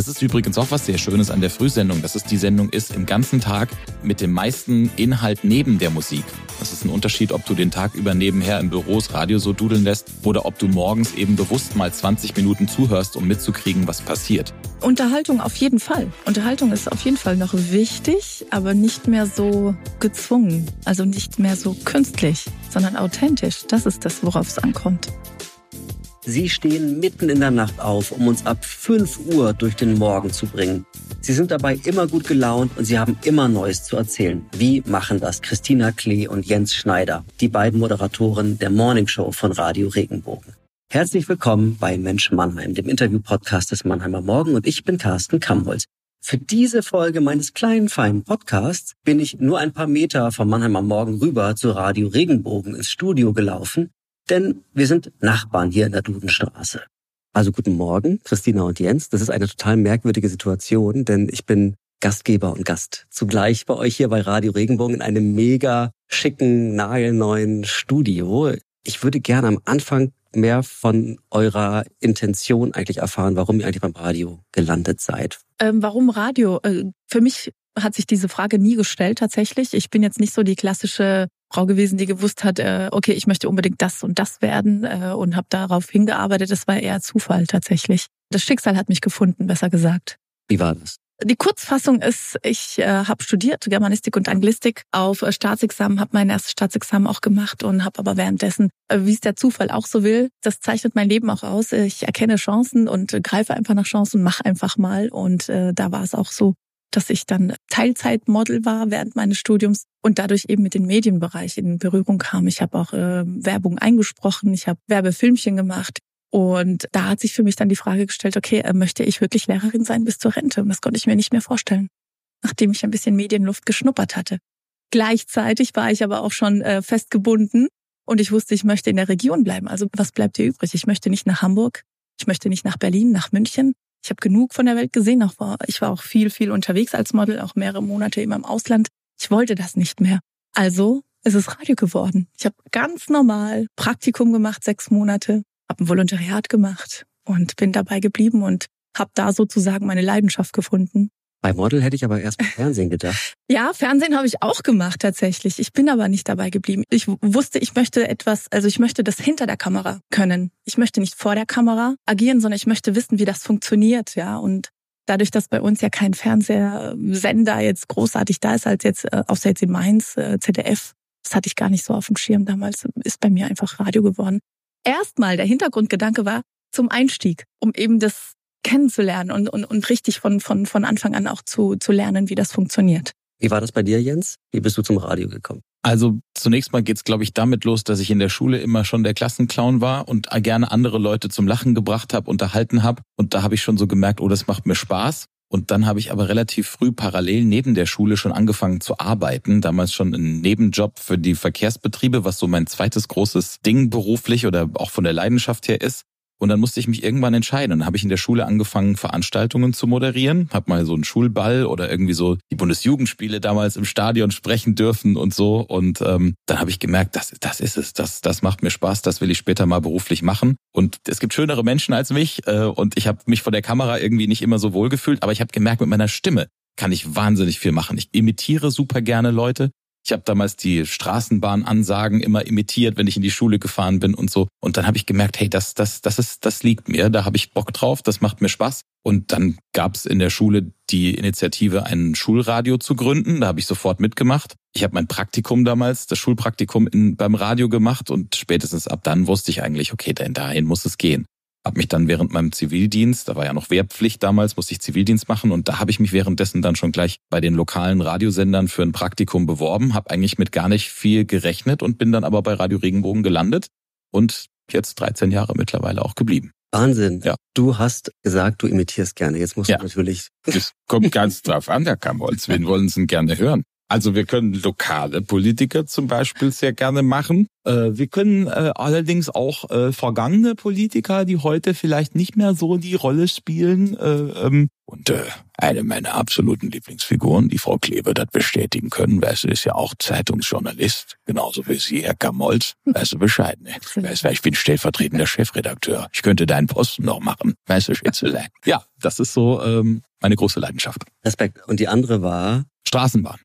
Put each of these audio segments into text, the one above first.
Das ist übrigens auch was sehr Schönes an der Frühsendung, dass es die Sendung ist im ganzen Tag mit dem meisten Inhalt neben der Musik. Das ist ein Unterschied, ob du den Tag über nebenher im Büros Radio so dudeln lässt oder ob du morgens eben bewusst mal 20 Minuten zuhörst, um mitzukriegen, was passiert. Unterhaltung auf jeden Fall. Unterhaltung ist auf jeden Fall noch wichtig, aber nicht mehr so gezwungen. Also nicht mehr so künstlich, sondern authentisch. Das ist das, worauf es ankommt. Sie stehen mitten in der Nacht auf, um uns ab 5 Uhr durch den Morgen zu bringen. Sie sind dabei immer gut gelaunt und sie haben immer Neues zu erzählen. Wie machen das Christina Klee und Jens Schneider, die beiden Moderatoren der Morning Show von Radio Regenbogen? Herzlich willkommen bei Mensch Mannheim, dem Interview-Podcast des Mannheimer Morgen und ich bin Carsten Kamholz. Für diese Folge meines kleinen, feinen Podcasts bin ich nur ein paar Meter vom Mannheimer Morgen rüber zu Radio Regenbogen ins Studio gelaufen denn wir sind Nachbarn hier in der Dudenstraße. Also guten Morgen, Christina und Jens. Das ist eine total merkwürdige Situation, denn ich bin Gastgeber und Gast zugleich bei euch hier bei Radio Regenbogen in einem mega schicken, nagelneuen Studio. Ich würde gerne am Anfang mehr von eurer Intention eigentlich erfahren, warum ihr eigentlich beim Radio gelandet seid. Ähm, warum Radio? Äh, für mich hat sich diese Frage nie gestellt tatsächlich. Ich bin jetzt nicht so die klassische Frau gewesen, die gewusst hat, äh, okay, ich möchte unbedingt das und das werden äh, und habe darauf hingearbeitet. Das war eher Zufall tatsächlich. Das Schicksal hat mich gefunden, besser gesagt. Wie war das? Die Kurzfassung ist, ich äh, habe studiert Germanistik und Anglistik auf äh, Staatsexamen, habe mein erstes Staatsexamen auch gemacht und habe aber währenddessen, äh, wie es der Zufall auch so will, das zeichnet mein Leben auch aus. Ich erkenne Chancen und äh, greife einfach nach Chancen mache einfach mal. Und äh, da war es auch so, dass ich dann Teilzeitmodel war während meines Studiums und dadurch eben mit dem Medienbereich in Berührung kam. Ich habe auch äh, Werbung eingesprochen, ich habe Werbefilmchen gemacht. Und da hat sich für mich dann die Frage gestellt, okay, äh, möchte ich wirklich Lehrerin sein bis zur Rente? Und das konnte ich mir nicht mehr vorstellen, nachdem ich ein bisschen Medienluft geschnuppert hatte. Gleichzeitig war ich aber auch schon äh, festgebunden und ich wusste, ich möchte in der Region bleiben. Also was bleibt dir übrig? Ich möchte nicht nach Hamburg, ich möchte nicht nach Berlin, nach München. Ich habe genug von der Welt gesehen. Ich war auch viel, viel unterwegs als Model, auch mehrere Monate immer im Ausland. Ich wollte das nicht mehr. Also ist es Radio geworden. Ich habe ganz normal Praktikum gemacht, sechs Monate, habe ein Volontariat gemacht und bin dabei geblieben und habe da sozusagen meine Leidenschaft gefunden. Bei Model hätte ich aber erst mal Fernsehen gedacht. ja, Fernsehen habe ich auch gemacht tatsächlich. Ich bin aber nicht dabei geblieben. Ich wusste, ich möchte etwas, also ich möchte das hinter der Kamera können. Ich möchte nicht vor der Kamera agieren, sondern ich möchte wissen, wie das funktioniert, ja. Und dadurch, dass bei uns ja kein Fernsehsender jetzt großartig da ist, als jetzt, äh, außer jetzt in Mainz, äh, ZDF, das hatte ich gar nicht so auf dem Schirm damals, ist bei mir einfach Radio geworden. Erstmal der Hintergrundgedanke war zum Einstieg, um eben das kennenzulernen und, und, und richtig von, von, von Anfang an auch zu, zu lernen, wie das funktioniert. Wie war das bei dir, Jens? Wie bist du zum Radio gekommen? Also zunächst mal geht's, glaube ich, damit los, dass ich in der Schule immer schon der Klassenclown war und gerne andere Leute zum Lachen gebracht habe, unterhalten habe. Und da habe ich schon so gemerkt, oh, das macht mir Spaß. Und dann habe ich aber relativ früh parallel neben der Schule schon angefangen zu arbeiten. Damals schon ein Nebenjob für die Verkehrsbetriebe, was so mein zweites großes Ding beruflich oder auch von der Leidenschaft her ist. Und dann musste ich mich irgendwann entscheiden. Dann habe ich in der Schule angefangen, Veranstaltungen zu moderieren. Hab mal so einen Schulball oder irgendwie so die Bundesjugendspiele damals im Stadion sprechen dürfen und so. Und ähm, dann habe ich gemerkt, das, das ist es. Das, das macht mir Spaß. Das will ich später mal beruflich machen. Und es gibt schönere Menschen als mich. Äh, und ich habe mich vor der Kamera irgendwie nicht immer so wohl gefühlt. Aber ich habe gemerkt, mit meiner Stimme kann ich wahnsinnig viel machen. Ich imitiere super gerne Leute. Ich habe damals die Straßenbahnansagen immer imitiert, wenn ich in die Schule gefahren bin und so. Und dann habe ich gemerkt, hey, das, das, das ist, das liegt mir, da habe ich Bock drauf, das macht mir Spaß. Und dann gab es in der Schule die Initiative, ein Schulradio zu gründen. Da habe ich sofort mitgemacht. Ich habe mein Praktikum damals, das Schulpraktikum in, beim Radio gemacht und spätestens ab dann wusste ich eigentlich, okay, denn dahin muss es gehen. Hab mich dann während meinem Zivildienst, da war ja noch Wehrpflicht damals, musste ich Zivildienst machen und da habe ich mich währenddessen dann schon gleich bei den lokalen Radiosendern für ein Praktikum beworben, habe eigentlich mit gar nicht viel gerechnet und bin dann aber bei Radio Regenbogen gelandet und jetzt 13 Jahre mittlerweile auch geblieben. Wahnsinn. Ja. Du hast gesagt, du imitierst gerne. Jetzt musst ja. du natürlich. Das kommt ganz drauf an, Herr Kamholz. Wen wollen Sie denn gerne hören? Also wir können lokale Politiker zum Beispiel sehr gerne machen. Äh, wir können äh, allerdings auch äh, vergangene Politiker, die heute vielleicht nicht mehr so die Rolle spielen. Ähm, und eine meiner absoluten Lieblingsfiguren, die Frau Klebe, das bestätigen können. Weißt du, ist ja auch Zeitungsjournalist, genauso wie Sie, Herr Kamolz. Weißt du Bescheid, ne? Weißt du, ich bin stellvertretender Chefredakteur. Ich könnte deinen Posten noch machen. Weißt du, Schätzelein. Ja, das ist so ähm, meine große Leidenschaft. Respekt. Und die andere war? Straßenbahn.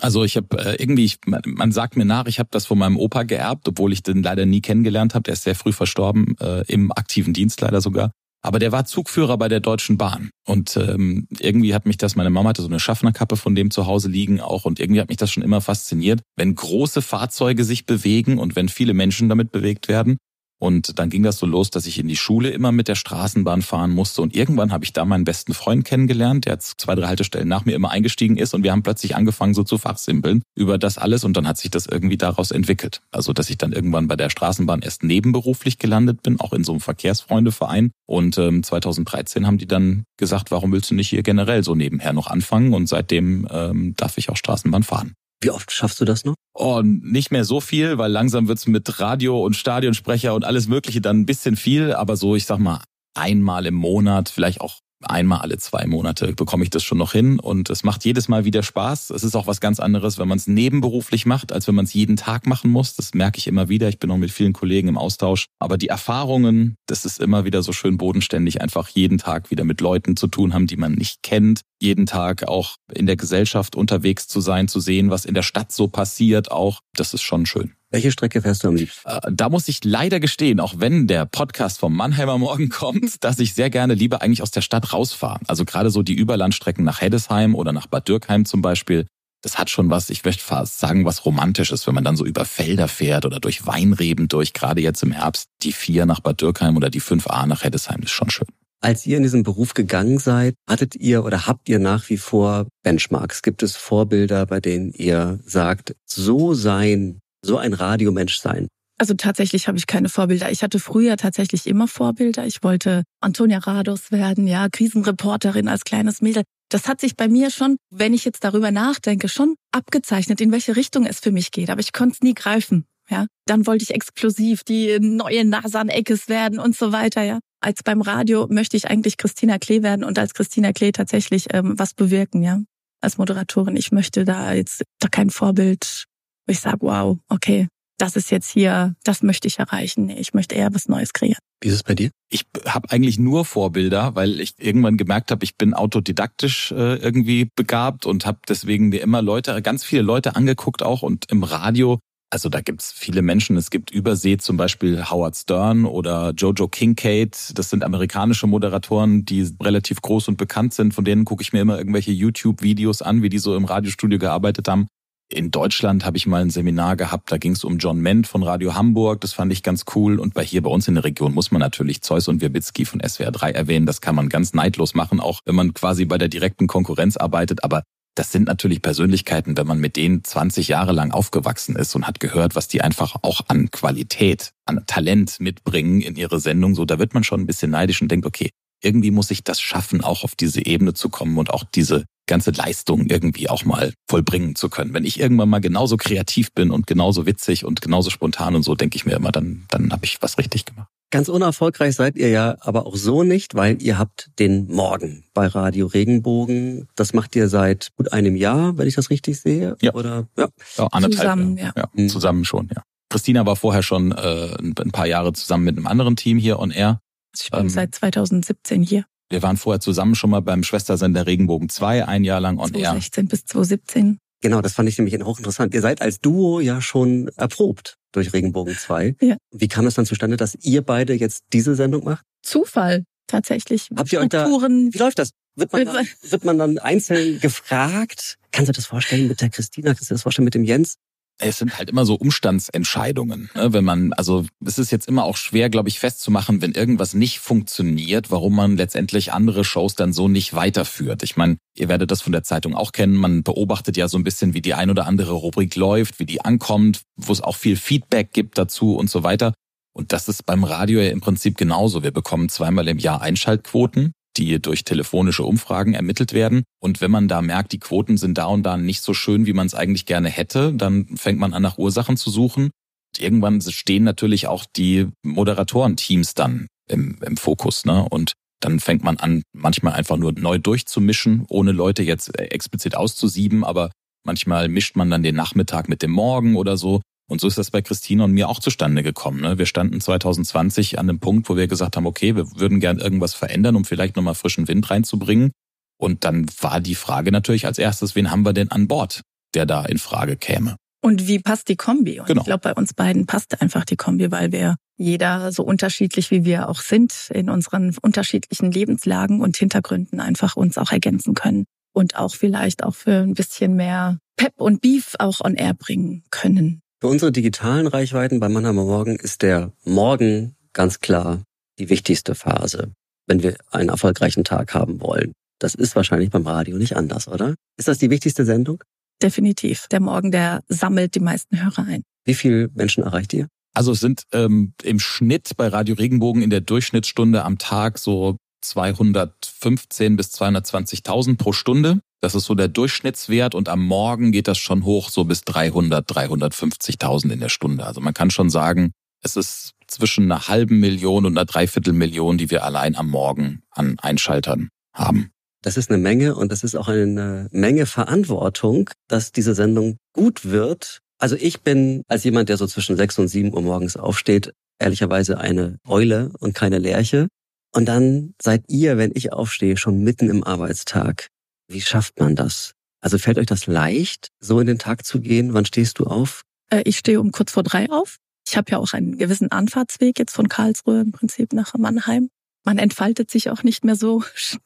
Also ich habe äh, irgendwie, ich, man sagt mir nach, ich habe das von meinem Opa geerbt, obwohl ich den leider nie kennengelernt habe. Der ist sehr früh verstorben, äh, im aktiven Dienst leider sogar. Aber der war Zugführer bei der Deutschen Bahn. Und ähm, irgendwie hat mich das, meine Mama hatte so eine Schaffnerkappe von dem zu Hause liegen auch. Und irgendwie hat mich das schon immer fasziniert, wenn große Fahrzeuge sich bewegen und wenn viele Menschen damit bewegt werden. Und dann ging das so los, dass ich in die Schule immer mit der Straßenbahn fahren musste. Und irgendwann habe ich da meinen besten Freund kennengelernt, der zwei, drei Haltestellen nach mir immer eingestiegen ist. Und wir haben plötzlich angefangen, so zu fachsimpeln über das alles. Und dann hat sich das irgendwie daraus entwickelt. Also, dass ich dann irgendwann bei der Straßenbahn erst nebenberuflich gelandet bin, auch in so einem Verkehrsfreundeverein. Und ähm, 2013 haben die dann gesagt, warum willst du nicht hier generell so nebenher noch anfangen? Und seitdem ähm, darf ich auch Straßenbahn fahren. Wie oft schaffst du das noch? Oh, nicht mehr so viel, weil langsam wird's mit Radio und Stadionsprecher und alles Mögliche dann ein bisschen viel, aber so, ich sag mal, einmal im Monat, vielleicht auch einmal alle zwei Monate bekomme ich das schon noch hin und es macht jedes Mal wieder Spaß. Es ist auch was ganz anderes, wenn man es nebenberuflich macht, als wenn man es jeden Tag machen muss. Das merke ich immer wieder. Ich bin auch mit vielen Kollegen im Austausch. Aber die Erfahrungen, das ist immer wieder so schön bodenständig, einfach jeden Tag wieder mit Leuten zu tun haben, die man nicht kennt. Jeden Tag auch in der Gesellschaft unterwegs zu sein, zu sehen, was in der Stadt so passiert auch. Das ist schon schön. Welche Strecke fährst du am liebsten? Äh, da muss ich leider gestehen, auch wenn der Podcast vom Mannheimer Morgen kommt, dass ich sehr gerne lieber eigentlich aus der Stadt rausfahre. Also gerade so die Überlandstrecken nach Heddesheim oder nach Bad Dürkheim zum Beispiel. Das hat schon was, ich möchte fast sagen, was Romantisches, wenn man dann so über Felder fährt oder durch Weinreben durch, gerade jetzt im Herbst, die vier nach Bad Dürkheim oder die 5a nach Heddesheim, ist schon schön. Als ihr in diesen Beruf gegangen seid, hattet ihr oder habt ihr nach wie vor Benchmarks? Gibt es Vorbilder, bei denen ihr sagt, so sein so ein Radiomensch sein? Also tatsächlich habe ich keine Vorbilder. Ich hatte früher tatsächlich immer Vorbilder. Ich wollte Antonia Rados werden, ja, Krisenreporterin als kleines Mädel. Das hat sich bei mir schon, wenn ich jetzt darüber nachdenke, schon abgezeichnet, in welche Richtung es für mich geht. Aber ich konnte es nie greifen. Ja, dann wollte ich exklusiv die neue Nasan Eckes werden und so weiter. Ja, als beim Radio möchte ich eigentlich Christina Klee werden und als Christina Klee tatsächlich ähm, was bewirken. Ja, als Moderatorin. Ich möchte da jetzt da kein Vorbild wo ich sage, wow, okay, das ist jetzt hier, das möchte ich erreichen. Nee, ich möchte eher was Neues kreieren. Wie ist es bei dir? Ich habe eigentlich nur Vorbilder, weil ich irgendwann gemerkt habe, ich bin autodidaktisch äh, irgendwie begabt und habe deswegen mir immer Leute, ganz viele Leute angeguckt auch und im Radio. Also da gibt's viele Menschen. Es gibt Übersee zum Beispiel Howard Stern oder Jojo Kincaid. Das sind amerikanische Moderatoren, die relativ groß und bekannt sind. Von denen gucke ich mir immer irgendwelche YouTube-Videos an, wie die so im Radiostudio gearbeitet haben. In Deutschland habe ich mal ein Seminar gehabt, da ging es um John Ment von Radio Hamburg, das fand ich ganz cool. Und bei hier bei uns in der Region muss man natürlich Zeus und Wirbicki von SWR 3 erwähnen. Das kann man ganz neidlos machen, auch wenn man quasi bei der direkten Konkurrenz arbeitet. Aber das sind natürlich Persönlichkeiten, wenn man mit denen 20 Jahre lang aufgewachsen ist und hat gehört, was die einfach auch an Qualität, an Talent mitbringen in ihre Sendung. So, da wird man schon ein bisschen neidisch und denkt, okay, irgendwie muss ich das schaffen, auch auf diese Ebene zu kommen und auch diese ganze Leistung irgendwie auch mal vollbringen zu können. Wenn ich irgendwann mal genauso kreativ bin und genauso witzig und genauso spontan und so, denke ich mir immer, dann, dann habe ich was richtig gemacht. Ganz unerfolgreich seid ihr ja aber auch so nicht, weil ihr habt den Morgen bei Radio Regenbogen. Das macht ihr seit gut einem Jahr, wenn ich das richtig sehe. Ja. Oder ja, ja anderthalb zusammen, Jahre. ja. ja. Mhm. Zusammen schon, ja. Christina war vorher schon äh, ein paar Jahre zusammen mit einem anderen Team hier on Air. Ich bin ähm, seit 2017 hier. Wir waren vorher zusammen schon mal beim Schwestersender Regenbogen 2, ein Jahr lang on 2016 air. bis 2017. Genau, das fand ich nämlich hochinteressant. Ihr seid als Duo ja schon erprobt durch Regenbogen 2. Ja. Wie kam es dann zustande, dass ihr beide jetzt diese Sendung macht? Zufall, tatsächlich. Habt ihr euch da, wie läuft das? Wird man, dann, wird man dann einzeln gefragt? Kannst du das vorstellen mit der Christina? Kannst du das vorstellen mit dem Jens? Es sind halt immer so Umstandsentscheidungen. Ne? Wenn man, also es ist jetzt immer auch schwer, glaube ich, festzumachen, wenn irgendwas nicht funktioniert, warum man letztendlich andere Shows dann so nicht weiterführt. Ich meine, ihr werdet das von der Zeitung auch kennen. Man beobachtet ja so ein bisschen, wie die ein oder andere Rubrik läuft, wie die ankommt, wo es auch viel Feedback gibt dazu und so weiter. Und das ist beim Radio ja im Prinzip genauso. Wir bekommen zweimal im Jahr Einschaltquoten die durch telefonische Umfragen ermittelt werden. Und wenn man da merkt, die Quoten sind da und da nicht so schön, wie man es eigentlich gerne hätte, dann fängt man an, nach Ursachen zu suchen. Und irgendwann stehen natürlich auch die Moderatorenteams dann im, im Fokus. Ne? Und dann fängt man an, manchmal einfach nur neu durchzumischen, ohne Leute jetzt explizit auszusieben, aber manchmal mischt man dann den Nachmittag mit dem Morgen oder so. Und so ist das bei Christine und mir auch zustande gekommen. Ne? Wir standen 2020 an dem Punkt, wo wir gesagt haben, okay, wir würden gern irgendwas verändern, um vielleicht nochmal frischen Wind reinzubringen. Und dann war die Frage natürlich als erstes, wen haben wir denn an Bord, der da in Frage käme? Und wie passt die Kombi? Und genau. ich glaube, bei uns beiden passt einfach die Kombi, weil wir jeder so unterschiedlich wie wir auch sind, in unseren unterschiedlichen Lebenslagen und Hintergründen einfach uns auch ergänzen können und auch vielleicht auch für ein bisschen mehr Pep und Beef auch on air bringen können. Für unsere digitalen Reichweiten bei Mannheimer Morgen ist der Morgen ganz klar die wichtigste Phase, wenn wir einen erfolgreichen Tag haben wollen. Das ist wahrscheinlich beim Radio nicht anders, oder? Ist das die wichtigste Sendung? Definitiv. Der Morgen, der sammelt die meisten Hörer ein. Wie viele Menschen erreicht ihr? Also es sind ähm, im Schnitt bei Radio Regenbogen in der Durchschnittsstunde am Tag so 215 bis 220.000 pro Stunde. Das ist so der Durchschnittswert und am Morgen geht das schon hoch so bis 300, 350.000 in der Stunde. Also man kann schon sagen, es ist zwischen einer halben Million und einer Dreiviertelmillion, die wir allein am Morgen an Einschaltern haben. Das ist eine Menge und das ist auch eine Menge Verantwortung, dass diese Sendung gut wird. Also ich bin als jemand, der so zwischen sechs und sieben Uhr morgens aufsteht, ehrlicherweise eine Eule und keine Lerche. Und dann seid ihr, wenn ich aufstehe, schon mitten im Arbeitstag. Wie schafft man das? Also fällt euch das leicht, so in den Tag zu gehen? Wann stehst du auf? Äh, ich stehe um kurz vor drei auf. Ich habe ja auch einen gewissen Anfahrtsweg jetzt von Karlsruhe im Prinzip nach Mannheim. Man entfaltet sich auch nicht mehr so schnell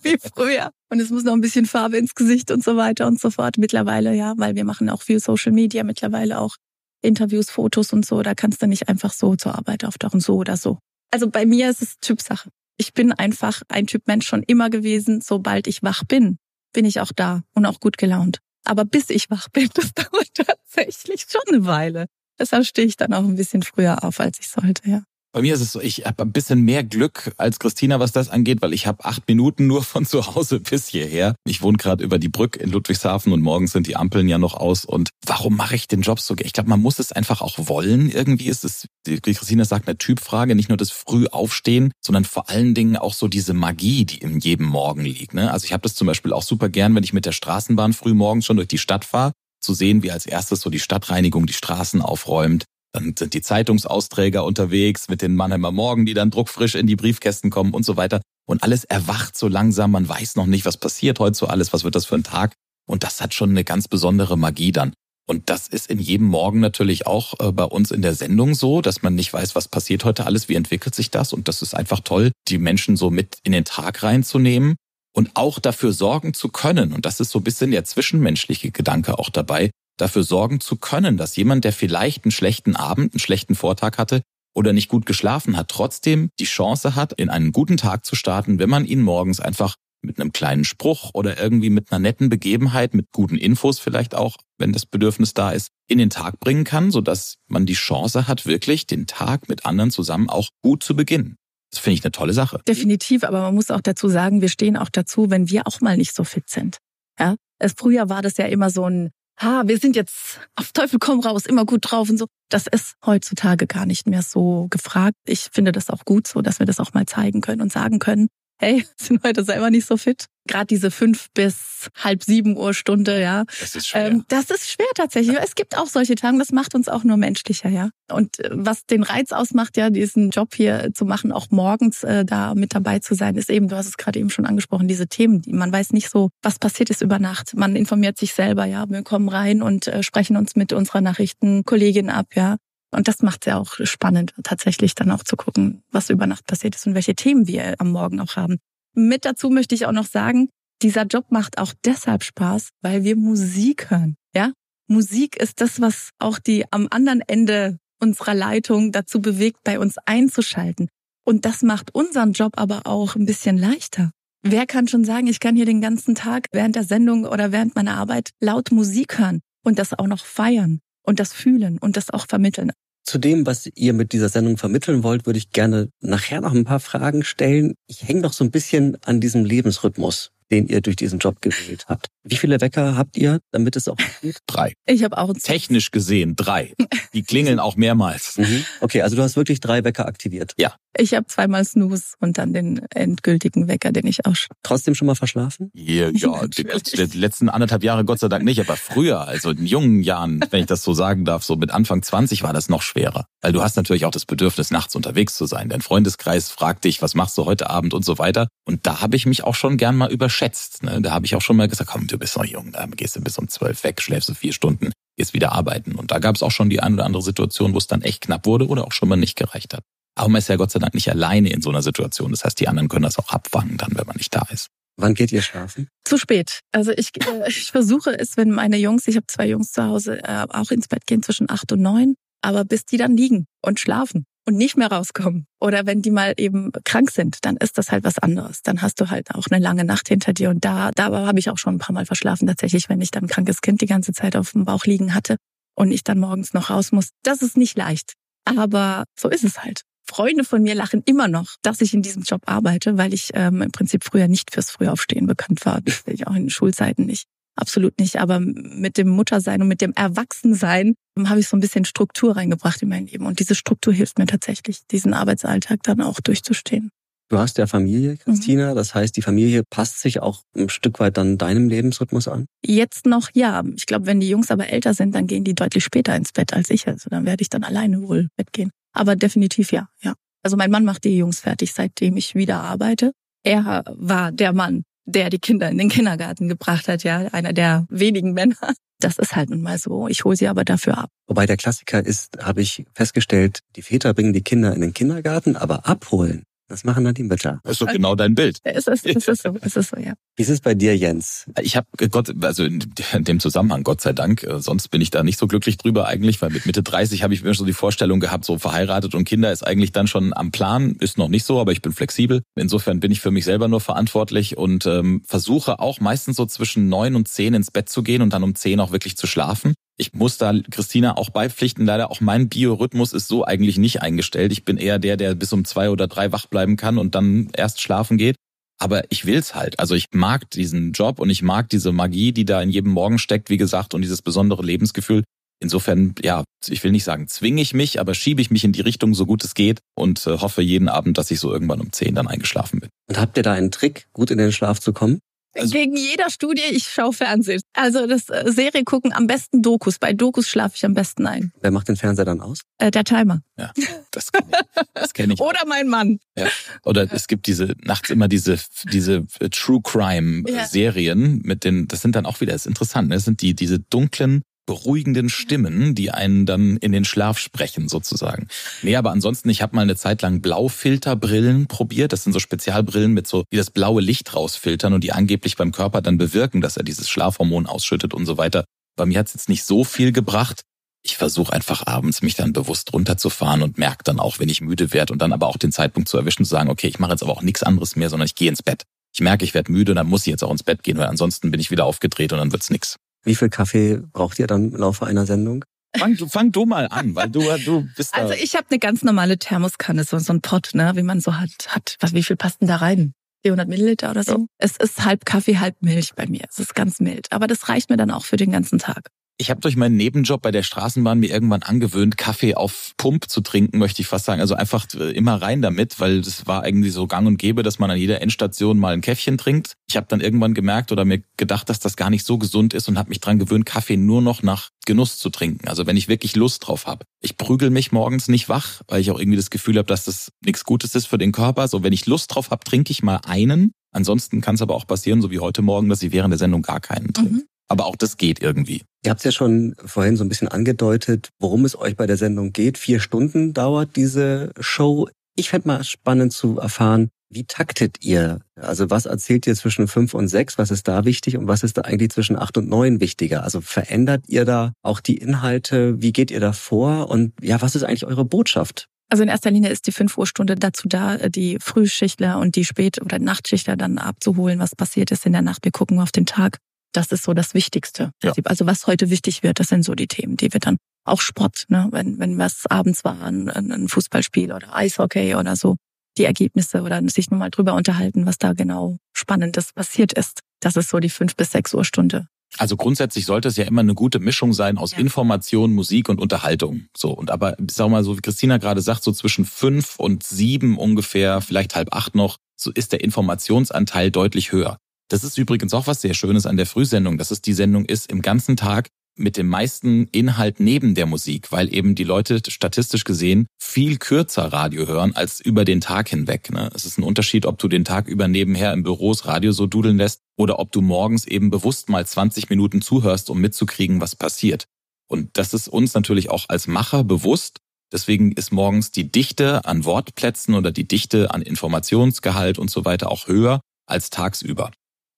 wie früher. Und es muss noch ein bisschen Farbe ins Gesicht und so weiter und so fort. Mittlerweile, ja, weil wir machen auch viel Social Media, mittlerweile auch Interviews, Fotos und so. Da kannst du nicht einfach so zur Arbeit auftauchen, so oder so. Also bei mir ist es Typsache. Ich bin einfach ein Typ Mensch schon immer gewesen. Sobald ich wach bin, bin ich auch da und auch gut gelaunt. Aber bis ich wach bin, das dauert tatsächlich schon eine Weile. Deshalb stehe ich dann auch ein bisschen früher auf, als ich sollte, ja. Bei mir ist es so, ich habe ein bisschen mehr Glück als Christina, was das angeht, weil ich habe acht Minuten nur von zu Hause bis hierher. Ich wohne gerade über die Brücke in Ludwigshafen und morgens sind die Ampeln ja noch aus. Und warum mache ich den Job so? Ich glaube, man muss es einfach auch wollen. Irgendwie ist es, wie Christina sagt, eine Typfrage. Nicht nur das früh aufstehen, sondern vor allen Dingen auch so diese Magie, die in jedem Morgen liegt. Ne? Also ich habe das zum Beispiel auch super gern, wenn ich mit der Straßenbahn früh morgens schon durch die Stadt fahre zu sehen, wie als erstes so die Stadtreinigung die Straßen aufräumt, dann sind die Zeitungsausträger unterwegs mit den Mannheimer Morgen, die dann druckfrisch in die Briefkästen kommen und so weiter. Und alles erwacht so langsam. Man weiß noch nicht, was passiert heute so alles, was wird das für ein Tag. Und das hat schon eine ganz besondere Magie dann. Und das ist in jedem Morgen natürlich auch äh, bei uns in der Sendung so, dass man nicht weiß, was passiert heute alles, wie entwickelt sich das. Und das ist einfach toll, die Menschen so mit in den Tag reinzunehmen und auch dafür sorgen zu können. Und das ist so ein bisschen der zwischenmenschliche Gedanke auch dabei, dafür sorgen zu können, dass jemand, der vielleicht einen schlechten Abend, einen schlechten Vortag hatte oder nicht gut geschlafen hat, trotzdem die Chance hat, in einen guten Tag zu starten, wenn man ihn morgens einfach mit einem kleinen Spruch oder irgendwie mit einer netten Begebenheit, mit guten Infos vielleicht auch, wenn das Bedürfnis da ist, in den Tag bringen kann, sodass man die Chance hat, wirklich den Tag mit anderen zusammen auch gut zu beginnen. Das finde ich eine tolle Sache. Definitiv, aber man muss auch dazu sagen, wir stehen auch dazu, wenn wir auch mal nicht so fit sind. Ja, es früher war das ja immer so ein ha, wir sind jetzt auf Teufel komm raus, immer gut drauf und so. Das ist heutzutage gar nicht mehr so gefragt. Ich finde das auch gut so, dass wir das auch mal zeigen können und sagen können, hey, sind heute selber nicht so fit. Gerade diese fünf bis halb sieben Uhr Stunde, ja. Das ist schwer. Ähm, das ist schwer tatsächlich. Es gibt auch solche Tage, das macht uns auch nur menschlicher, ja. Und äh, was den Reiz ausmacht, ja, diesen Job hier zu machen, auch morgens äh, da mit dabei zu sein, ist eben, du hast es gerade eben schon angesprochen, diese Themen, die man weiß nicht so, was passiert ist über Nacht. Man informiert sich selber, ja. Wir kommen rein und äh, sprechen uns mit unserer Nachrichtenkollegin ab, ja. Und das macht es ja auch spannend, tatsächlich dann auch zu gucken, was über Nacht passiert ist und welche Themen wir am Morgen auch haben. Mit dazu möchte ich auch noch sagen, dieser Job macht auch deshalb Spaß, weil wir Musik hören. Ja, Musik ist das, was auch die am anderen Ende unserer Leitung dazu bewegt, bei uns einzuschalten. Und das macht unseren Job aber auch ein bisschen leichter. Wer kann schon sagen, ich kann hier den ganzen Tag während der Sendung oder während meiner Arbeit laut Musik hören und das auch noch feiern? Und das fühlen und das auch vermitteln. Zu dem, was ihr mit dieser Sendung vermitteln wollt, würde ich gerne nachher noch ein paar Fragen stellen. Ich hänge noch so ein bisschen an diesem Lebensrhythmus den ihr durch diesen Job gewählt habt. Wie viele Wecker habt ihr, damit es auch geht? Drei. Ich habe auch Technisch gesehen drei. Die klingeln auch mehrmals. Mhm. Okay, also du hast wirklich drei Wecker aktiviert. Ja. Ich habe zweimal Snooze und dann den endgültigen Wecker, den ich auch Trotzdem schon mal verschlafen? Yeah, ja, die, die letzten anderthalb Jahre Gott sei Dank nicht, aber früher, also in jungen Jahren, wenn ich das so sagen darf, so mit Anfang 20 war das noch schwerer. Weil du hast natürlich auch das Bedürfnis, nachts unterwegs zu sein. Dein Freundeskreis fragt dich, was machst du heute Abend und so weiter. Und da habe ich mich auch schon gern mal überschätzt. Ne? Da habe ich auch schon mal gesagt, komm, du bist noch jung, da gehst du bis um zwölf weg, schläfst du vier Stunden, gehst wieder arbeiten. Und da gab es auch schon die eine oder andere Situation, wo es dann echt knapp wurde oder auch schon mal nicht gereicht hat. Aber man ist ja Gott sei Dank nicht alleine in so einer Situation. Das heißt, die anderen können das auch abfangen dann, wenn man nicht da ist. Wann geht ihr schlafen? Zu spät. Also ich, äh, ich versuche es, wenn meine Jungs, ich habe zwei Jungs zu Hause, äh, auch ins Bett gehen zwischen acht und neun, aber bis die dann liegen und schlafen und nicht mehr rauskommen. Oder wenn die mal eben krank sind, dann ist das halt was anderes. Dann hast du halt auch eine lange Nacht hinter dir. Und da, da habe ich auch schon ein paar Mal verschlafen, tatsächlich, wenn ich dann ein krankes Kind die ganze Zeit auf dem Bauch liegen hatte und ich dann morgens noch raus muss. Das ist nicht leicht. Aber so ist es halt. Freunde von mir lachen immer noch, dass ich in diesem Job arbeite, weil ich ähm, im Prinzip früher nicht fürs Frühaufstehen bekannt war. Das ich auch in Schulzeiten nicht. Absolut nicht. Aber mit dem Muttersein und mit dem Erwachsensein habe ich so ein bisschen Struktur reingebracht in mein Leben. Und diese Struktur hilft mir tatsächlich, diesen Arbeitsalltag dann auch durchzustehen. Du hast ja Familie, mhm. Christina. Mhm. Das heißt, die Familie passt sich auch ein Stück weit dann deinem Lebensrhythmus an? Jetzt noch ja. Ich glaube, wenn die Jungs aber älter sind, dann gehen die deutlich später ins Bett als ich. Also dann werde ich dann alleine wohl Bett gehen. Aber definitiv ja, ja. Also mein Mann macht die Jungs fertig, seitdem ich wieder arbeite. Er war der Mann, der die Kinder in den Kindergarten gebracht hat, ja, einer der wenigen Männer. Das ist halt nun mal so. Ich hole sie aber dafür ab. Wobei der Klassiker ist, habe ich festgestellt, die Väter bringen die Kinder in den Kindergarten, aber abholen, das machen dann die Mütter. Das ist doch genau dein Bild. Es ist, es ist so, es ist so, ja. Wie ist es bei dir, Jens? Ich habe Gott, also in dem Zusammenhang, Gott sei Dank, äh, sonst bin ich da nicht so glücklich drüber eigentlich, weil mit Mitte 30 habe ich mir schon die Vorstellung gehabt, so verheiratet und Kinder ist eigentlich dann schon am Plan, ist noch nicht so, aber ich bin flexibel. Insofern bin ich für mich selber nur verantwortlich und ähm, versuche auch meistens so zwischen neun und zehn ins Bett zu gehen und dann um zehn auch wirklich zu schlafen. Ich muss da Christina auch beipflichten. Leider auch mein Biorhythmus ist so eigentlich nicht eingestellt. Ich bin eher der, der bis um zwei oder drei wach bleiben kann und dann erst schlafen geht. Aber ich will's halt. Also ich mag diesen Job und ich mag diese Magie, die da in jedem Morgen steckt, wie gesagt, und dieses besondere Lebensgefühl. Insofern, ja, ich will nicht sagen, zwinge ich mich, aber schiebe ich mich in die Richtung, so gut es geht und äh, hoffe jeden Abend, dass ich so irgendwann um zehn dann eingeschlafen bin. Und habt ihr da einen Trick, gut in den Schlaf zu kommen? Also, Gegen jeder Studie, ich schaue Fernsehen. Also das äh, Serie gucken am besten Dokus. Bei Dokus schlafe ich am besten ein. Wer macht den Fernseher dann aus? Äh, der Timer. Ja, das kenne ich. Das kenn ich. Oder mein Mann. Ja. Oder es gibt diese nachts immer diese diese äh, True Crime ja. Serien mit den. Das sind dann auch wieder. Das ist interessant. Ne? Das sind die diese dunklen beruhigenden Stimmen, die einen dann in den Schlaf sprechen sozusagen. Nee, aber ansonsten, ich habe mal eine Zeit lang Blaufilterbrillen probiert. Das sind so Spezialbrillen mit so, die das blaue Licht rausfiltern und die angeblich beim Körper dann bewirken, dass er dieses Schlafhormon ausschüttet und so weiter. Bei mir hat es jetzt nicht so viel gebracht. Ich versuche einfach abends mich dann bewusst runterzufahren und merke dann auch, wenn ich müde werde und dann aber auch den Zeitpunkt zu erwischen, zu sagen, okay, ich mache jetzt aber auch nichts anderes mehr, sondern ich gehe ins Bett. Ich merke, ich werde müde, dann muss ich jetzt auch ins Bett gehen, weil ansonsten bin ich wieder aufgedreht und dann wird's nix. Wie viel Kaffee braucht ihr dann im Laufe einer Sendung? Fang, du, fang du mal an, weil du, du bist da. Also ich habe eine ganz normale Thermoskanne, so, so ein Pott, ne, wie man so hat. hat. Was, wie viel passt denn da rein? 400 Milliliter oder so? Ja. Es ist halb Kaffee, halb Milch bei mir. Es ist ganz mild. Aber das reicht mir dann auch für den ganzen Tag. Ich habe durch meinen Nebenjob bei der Straßenbahn mir irgendwann angewöhnt, Kaffee auf Pump zu trinken, möchte ich fast sagen. Also einfach äh, immer rein damit, weil das war irgendwie so gang und gäbe, dass man an jeder Endstation mal ein Käffchen trinkt. Ich habe dann irgendwann gemerkt oder mir gedacht, dass das gar nicht so gesund ist und habe mich dran gewöhnt, Kaffee nur noch nach Genuss zu trinken. Also wenn ich wirklich Lust drauf habe. Ich prügel mich morgens nicht wach, weil ich auch irgendwie das Gefühl habe, dass das nichts Gutes ist für den Körper. So wenn ich Lust drauf habe, trinke ich mal einen. Ansonsten kann es aber auch passieren, so wie heute Morgen, dass ich während der Sendung gar keinen trinke. Mhm. Aber auch das geht irgendwie. Ihr habt es ja schon vorhin so ein bisschen angedeutet, worum es euch bei der Sendung geht. Vier Stunden dauert diese Show. Ich fände mal spannend zu erfahren, wie taktet ihr? Also was erzählt ihr zwischen fünf und sechs? Was ist da wichtig und was ist da eigentlich zwischen acht und neun wichtiger? Also verändert ihr da auch die Inhalte? Wie geht ihr da vor? Und ja, was ist eigentlich eure Botschaft? Also in erster Linie ist die 5 Uhr Stunde dazu da, die Frühschichtler und die Spät- oder Nachtschichtler dann abzuholen, was passiert ist in der Nacht. Wir gucken auf den Tag das ist so das Wichtigste. Ja. Also was heute wichtig wird, das sind so die Themen, die wir dann auch Sport, ne? wenn, wenn was abends war, ein, ein Fußballspiel oder Eishockey oder so, die Ergebnisse oder sich nur mal drüber unterhalten, was da genau Spannendes passiert ist. Das ist so die fünf bis sechs Uhr Stunde. Also grundsätzlich sollte es ja immer eine gute Mischung sein aus ja. Information, Musik und Unterhaltung. So und aber sag mal so, wie Christina gerade sagt, so zwischen fünf und sieben ungefähr, vielleicht halb acht noch, so ist der Informationsanteil deutlich höher. Das ist übrigens auch was sehr Schönes an der Frühsendung, dass es die Sendung ist im ganzen Tag mit dem meisten Inhalt neben der Musik, weil eben die Leute statistisch gesehen viel kürzer Radio hören als über den Tag hinweg. Ne? Es ist ein Unterschied, ob du den Tag über nebenher im Büros Radio so dudeln lässt oder ob du morgens eben bewusst mal 20 Minuten zuhörst, um mitzukriegen, was passiert. Und das ist uns natürlich auch als Macher bewusst. Deswegen ist morgens die Dichte an Wortplätzen oder die Dichte an Informationsgehalt und so weiter auch höher als tagsüber.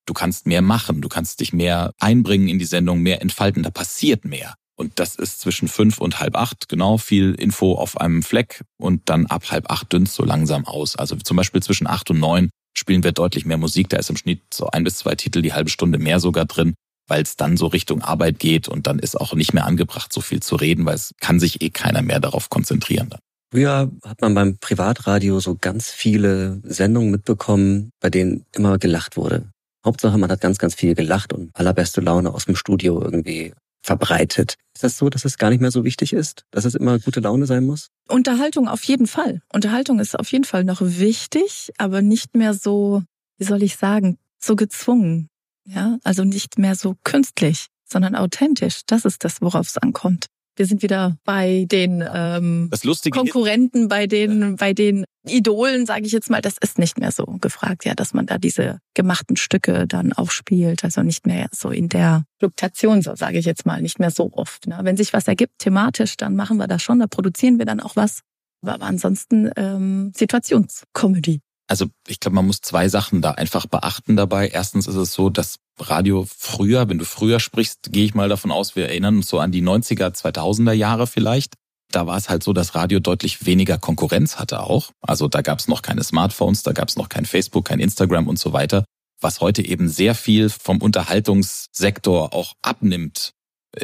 Du kannst mehr machen, du kannst dich mehr einbringen in die Sendung, mehr entfalten, da passiert mehr. Und das ist zwischen fünf und halb acht, genau, viel Info auf einem Fleck und dann ab halb acht dünnt so langsam aus. Also zum Beispiel zwischen acht und neun spielen wir deutlich mehr Musik, da ist im Schnitt so ein bis zwei Titel die halbe Stunde mehr sogar drin, weil es dann so Richtung Arbeit geht und dann ist auch nicht mehr angebracht, so viel zu reden, weil es kann sich eh keiner mehr darauf konzentrieren. Dann. Früher hat man beim Privatradio so ganz viele Sendungen mitbekommen, bei denen immer gelacht wurde. Hauptsache, man hat ganz, ganz viel gelacht und allerbeste Laune aus dem Studio irgendwie verbreitet. Ist das so, dass es gar nicht mehr so wichtig ist, dass es immer gute Laune sein muss? Unterhaltung auf jeden Fall. Unterhaltung ist auf jeden Fall noch wichtig, aber nicht mehr so, wie soll ich sagen, so gezwungen. Ja, also nicht mehr so künstlich, sondern authentisch. Das ist das, worauf es ankommt. Wir sind wieder bei den ähm, Konkurrenten, bei den, ja. bei den Idolen, sage ich jetzt mal. Das ist nicht mehr so gefragt, ja, dass man da diese gemachten Stücke dann aufspielt. Also nicht mehr so in der Fluktuation, so sage ich jetzt mal, nicht mehr so oft. Ne? Wenn sich was ergibt thematisch, dann machen wir das schon, da produzieren wir dann auch was. Aber ansonsten ähm, Situationskomödie. Also ich glaube, man muss zwei Sachen da einfach beachten dabei. Erstens ist es so, dass Radio früher, wenn du früher sprichst, gehe ich mal davon aus, wir erinnern uns so an die 90er, 2000er Jahre vielleicht. Da war es halt so, dass Radio deutlich weniger Konkurrenz hatte auch. Also da gab es noch keine Smartphones, da gab es noch kein Facebook, kein Instagram und so weiter, was heute eben sehr viel vom Unterhaltungssektor auch abnimmt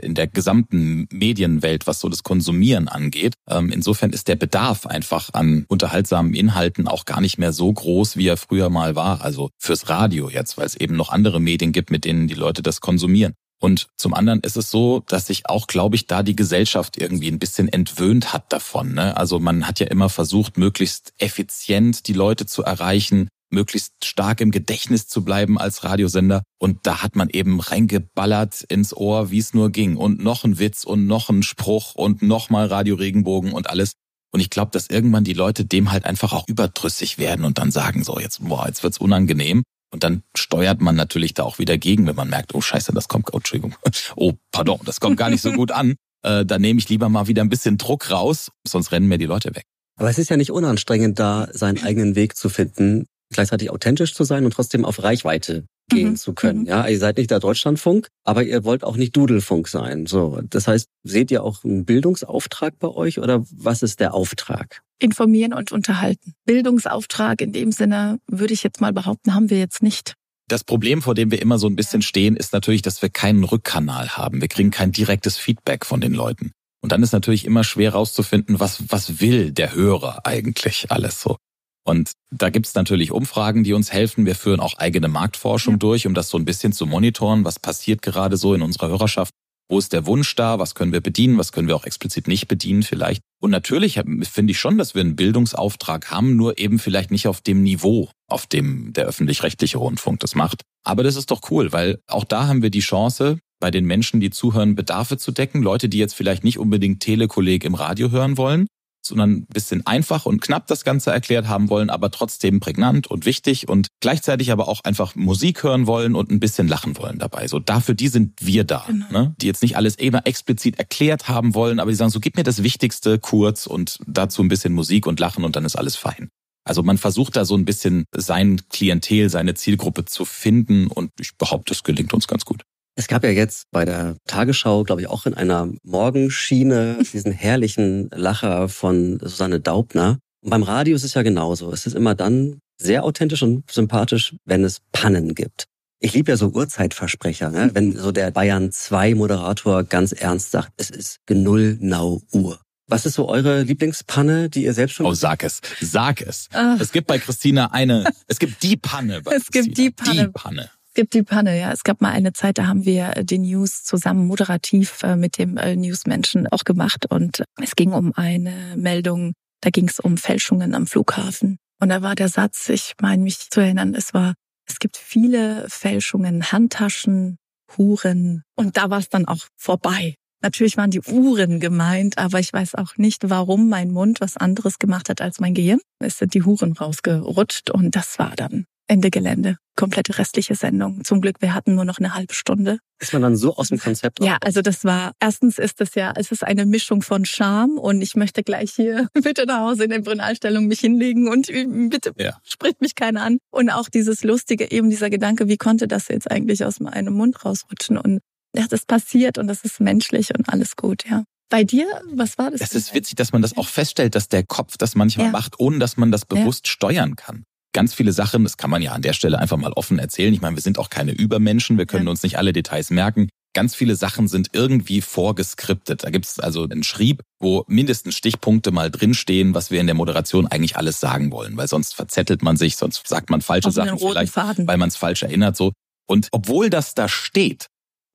in der gesamten Medienwelt, was so das Konsumieren angeht. Ähm, insofern ist der Bedarf einfach an unterhaltsamen Inhalten auch gar nicht mehr so groß, wie er früher mal war. Also fürs Radio jetzt, weil es eben noch andere Medien gibt, mit denen die Leute das konsumieren. Und zum anderen ist es so, dass sich auch, glaube ich, da die Gesellschaft irgendwie ein bisschen entwöhnt hat davon. Ne? Also man hat ja immer versucht, möglichst effizient die Leute zu erreichen, möglichst stark im Gedächtnis zu bleiben als Radiosender. Und da hat man eben reingeballert ins Ohr, wie es nur ging. Und noch ein Witz und noch ein Spruch und nochmal Radio Regenbogen und alles. Und ich glaube, dass irgendwann die Leute dem halt einfach auch überdrüssig werden und dann sagen so, jetzt, boah, jetzt wird's unangenehm. Und dann steuert man natürlich da auch wieder gegen, wenn man merkt, oh scheiße, das kommt, oh, Entschuldigung, oh, pardon, das kommt gar nicht so gut an. Äh, da nehme ich lieber mal wieder ein bisschen Druck raus, sonst rennen mir die Leute weg. Aber es ist ja nicht unanstrengend, da seinen eigenen Weg zu finden gleichzeitig authentisch zu sein und trotzdem auf Reichweite gehen mhm. zu können. Mhm. Ja, ihr seid nicht der Deutschlandfunk, aber ihr wollt auch nicht Dudelfunk sein. So, das heißt, seht ihr auch einen Bildungsauftrag bei euch oder was ist der Auftrag? Informieren und unterhalten. Bildungsauftrag in dem Sinne würde ich jetzt mal behaupten, haben wir jetzt nicht. Das Problem, vor dem wir immer so ein bisschen stehen, ist natürlich, dass wir keinen Rückkanal haben. Wir kriegen kein direktes Feedback von den Leuten. Und dann ist natürlich immer schwer rauszufinden, was, was will der Hörer eigentlich alles so. Und da gibt's natürlich Umfragen, die uns helfen. Wir führen auch eigene Marktforschung ja. durch, um das so ein bisschen zu monitoren. Was passiert gerade so in unserer Hörerschaft? Wo ist der Wunsch da? Was können wir bedienen? Was können wir auch explizit nicht bedienen vielleicht? Und natürlich finde ich schon, dass wir einen Bildungsauftrag haben, nur eben vielleicht nicht auf dem Niveau, auf dem der öffentlich-rechtliche Rundfunk das macht. Aber das ist doch cool, weil auch da haben wir die Chance, bei den Menschen, die zuhören, Bedarfe zu decken. Leute, die jetzt vielleicht nicht unbedingt Telekolleg im Radio hören wollen, sondern ein bisschen einfach und knapp das Ganze erklärt haben wollen, aber trotzdem prägnant und wichtig und gleichzeitig aber auch einfach Musik hören wollen und ein bisschen lachen wollen dabei. So dafür die sind wir da, genau. ne? die jetzt nicht alles immer explizit erklärt haben wollen, aber die sagen so gib mir das Wichtigste kurz und dazu ein bisschen Musik und Lachen und dann ist alles fein. Also man versucht da so ein bisschen sein Klientel, seine Zielgruppe zu finden und ich behaupte, es gelingt uns ganz gut. Es gab ja jetzt bei der Tagesschau, glaube ich, auch in einer Morgenschiene diesen herrlichen Lacher von Susanne Daubner. Und beim Radio ist es ja genauso. Es ist immer dann sehr authentisch und sympathisch, wenn es Pannen gibt. Ich liebe ja so Uhrzeitversprecher, ne? wenn so der Bayern 2 Moderator ganz ernst sagt, es ist genullnau Uhr. Was ist so eure Lieblingspanne, die ihr selbst schon... Oh, sag es. Sag es. Ach. Es gibt bei Christina eine, es gibt die Panne. Bei es Christina. gibt die Panne. Die Panne. Es gibt die Panne, ja. Es gab mal eine Zeit, da haben wir die News zusammen moderativ äh, mit dem äh, Newsmenschen auch gemacht und es ging um eine Meldung, da ging es um Fälschungen am Flughafen. Und da war der Satz, ich meine mich zu erinnern, es war, es gibt viele Fälschungen, Handtaschen, Huren. Und da war es dann auch vorbei. Natürlich waren die Uhren gemeint, aber ich weiß auch nicht, warum mein Mund was anderes gemacht hat als mein Gehirn. Es sind die Huren rausgerutscht und das war dann Ende Gelände. Komplette restliche Sendung. Zum Glück, wir hatten nur noch eine halbe Stunde. Ist man dann so aus dem Konzept? Ja, also das war, erstens ist es ja, es ist eine Mischung von Charme und ich möchte gleich hier bitte nach Hause in der Brunalstellung mich hinlegen und bitte ja. spricht mich keiner an. Und auch dieses lustige, eben dieser Gedanke, wie konnte das jetzt eigentlich aus meinem Mund rausrutschen? Und ja, das passiert und das ist menschlich und alles gut, ja. Bei dir, was war das? Es ist witzig, dass man das auch feststellt, dass der Kopf das manchmal ja. macht, ohne dass man das bewusst ja. steuern kann. Ganz viele Sachen, das kann man ja an der Stelle einfach mal offen erzählen. Ich meine, wir sind auch keine Übermenschen, wir können ja. uns nicht alle Details merken. Ganz viele Sachen sind irgendwie vorgeskriptet. Da gibt es also einen Schrieb, wo mindestens Stichpunkte mal drinstehen, was wir in der Moderation eigentlich alles sagen wollen. Weil sonst verzettelt man sich, sonst sagt man falsche Auf Sachen vielleicht, Faden. weil man es falsch erinnert. So. Und obwohl das da steht,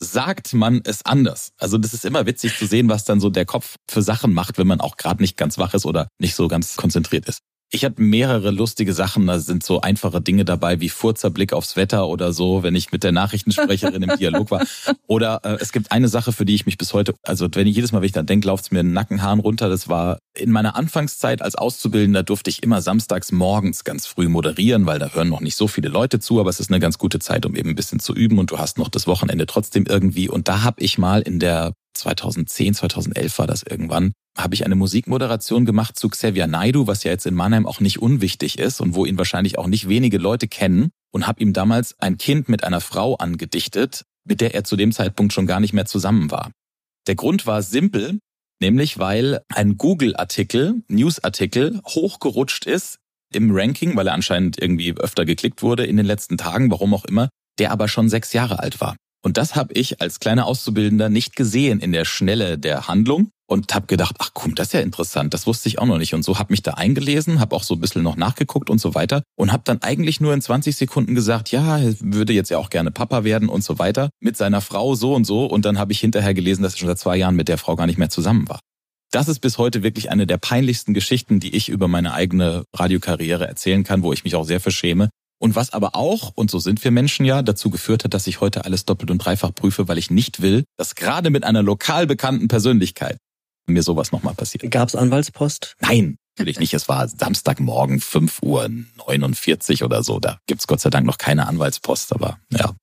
sagt man es anders. Also das ist immer witzig zu sehen, was dann so der Kopf für Sachen macht, wenn man auch gerade nicht ganz wach ist oder nicht so ganz konzentriert ist. Ich hatte mehrere lustige Sachen, da sind so einfache Dinge dabei wie Furzer Blick aufs Wetter oder so, wenn ich mit der Nachrichtensprecherin im Dialog war. Oder äh, es gibt eine Sache, für die ich mich bis heute, also wenn ich jedes Mal, wenn ich da denke, läuft es mir den Nackenhaaren runter. Das war in meiner Anfangszeit als Auszubildender durfte ich immer samstags morgens ganz früh moderieren, weil da hören noch nicht so viele Leute zu, aber es ist eine ganz gute Zeit, um eben ein bisschen zu üben und du hast noch das Wochenende trotzdem irgendwie. Und da habe ich mal in der 2010, 2011 war das irgendwann, habe ich eine Musikmoderation gemacht zu Xavier Naidu, was ja jetzt in Mannheim auch nicht unwichtig ist und wo ihn wahrscheinlich auch nicht wenige Leute kennen und habe ihm damals ein Kind mit einer Frau angedichtet, mit der er zu dem Zeitpunkt schon gar nicht mehr zusammen war. Der Grund war simpel, nämlich weil ein Google-Artikel, News-Artikel hochgerutscht ist im Ranking, weil er anscheinend irgendwie öfter geklickt wurde in den letzten Tagen, warum auch immer, der aber schon sechs Jahre alt war. Und das habe ich als kleiner Auszubildender nicht gesehen in der Schnelle der Handlung und habe gedacht, ach komm, das ist ja interessant, das wusste ich auch noch nicht. Und so habe mich da eingelesen, habe auch so ein bisschen noch nachgeguckt und so weiter und habe dann eigentlich nur in 20 Sekunden gesagt, ja, würde jetzt ja auch gerne Papa werden und so weiter mit seiner Frau so und so. Und dann habe ich hinterher gelesen, dass er schon seit zwei Jahren mit der Frau gar nicht mehr zusammen war. Das ist bis heute wirklich eine der peinlichsten Geschichten, die ich über meine eigene Radiokarriere erzählen kann, wo ich mich auch sehr verschäme, und was aber auch, und so sind wir Menschen ja, dazu geführt hat, dass ich heute alles doppelt und dreifach prüfe, weil ich nicht will, dass gerade mit einer lokal bekannten Persönlichkeit mir sowas nochmal passiert. Gab es Anwaltspost? Nein, natürlich nicht. Es war Samstagmorgen 5 Uhr 49 oder so. Da gibt's Gott sei Dank noch keine Anwaltspost, aber ja.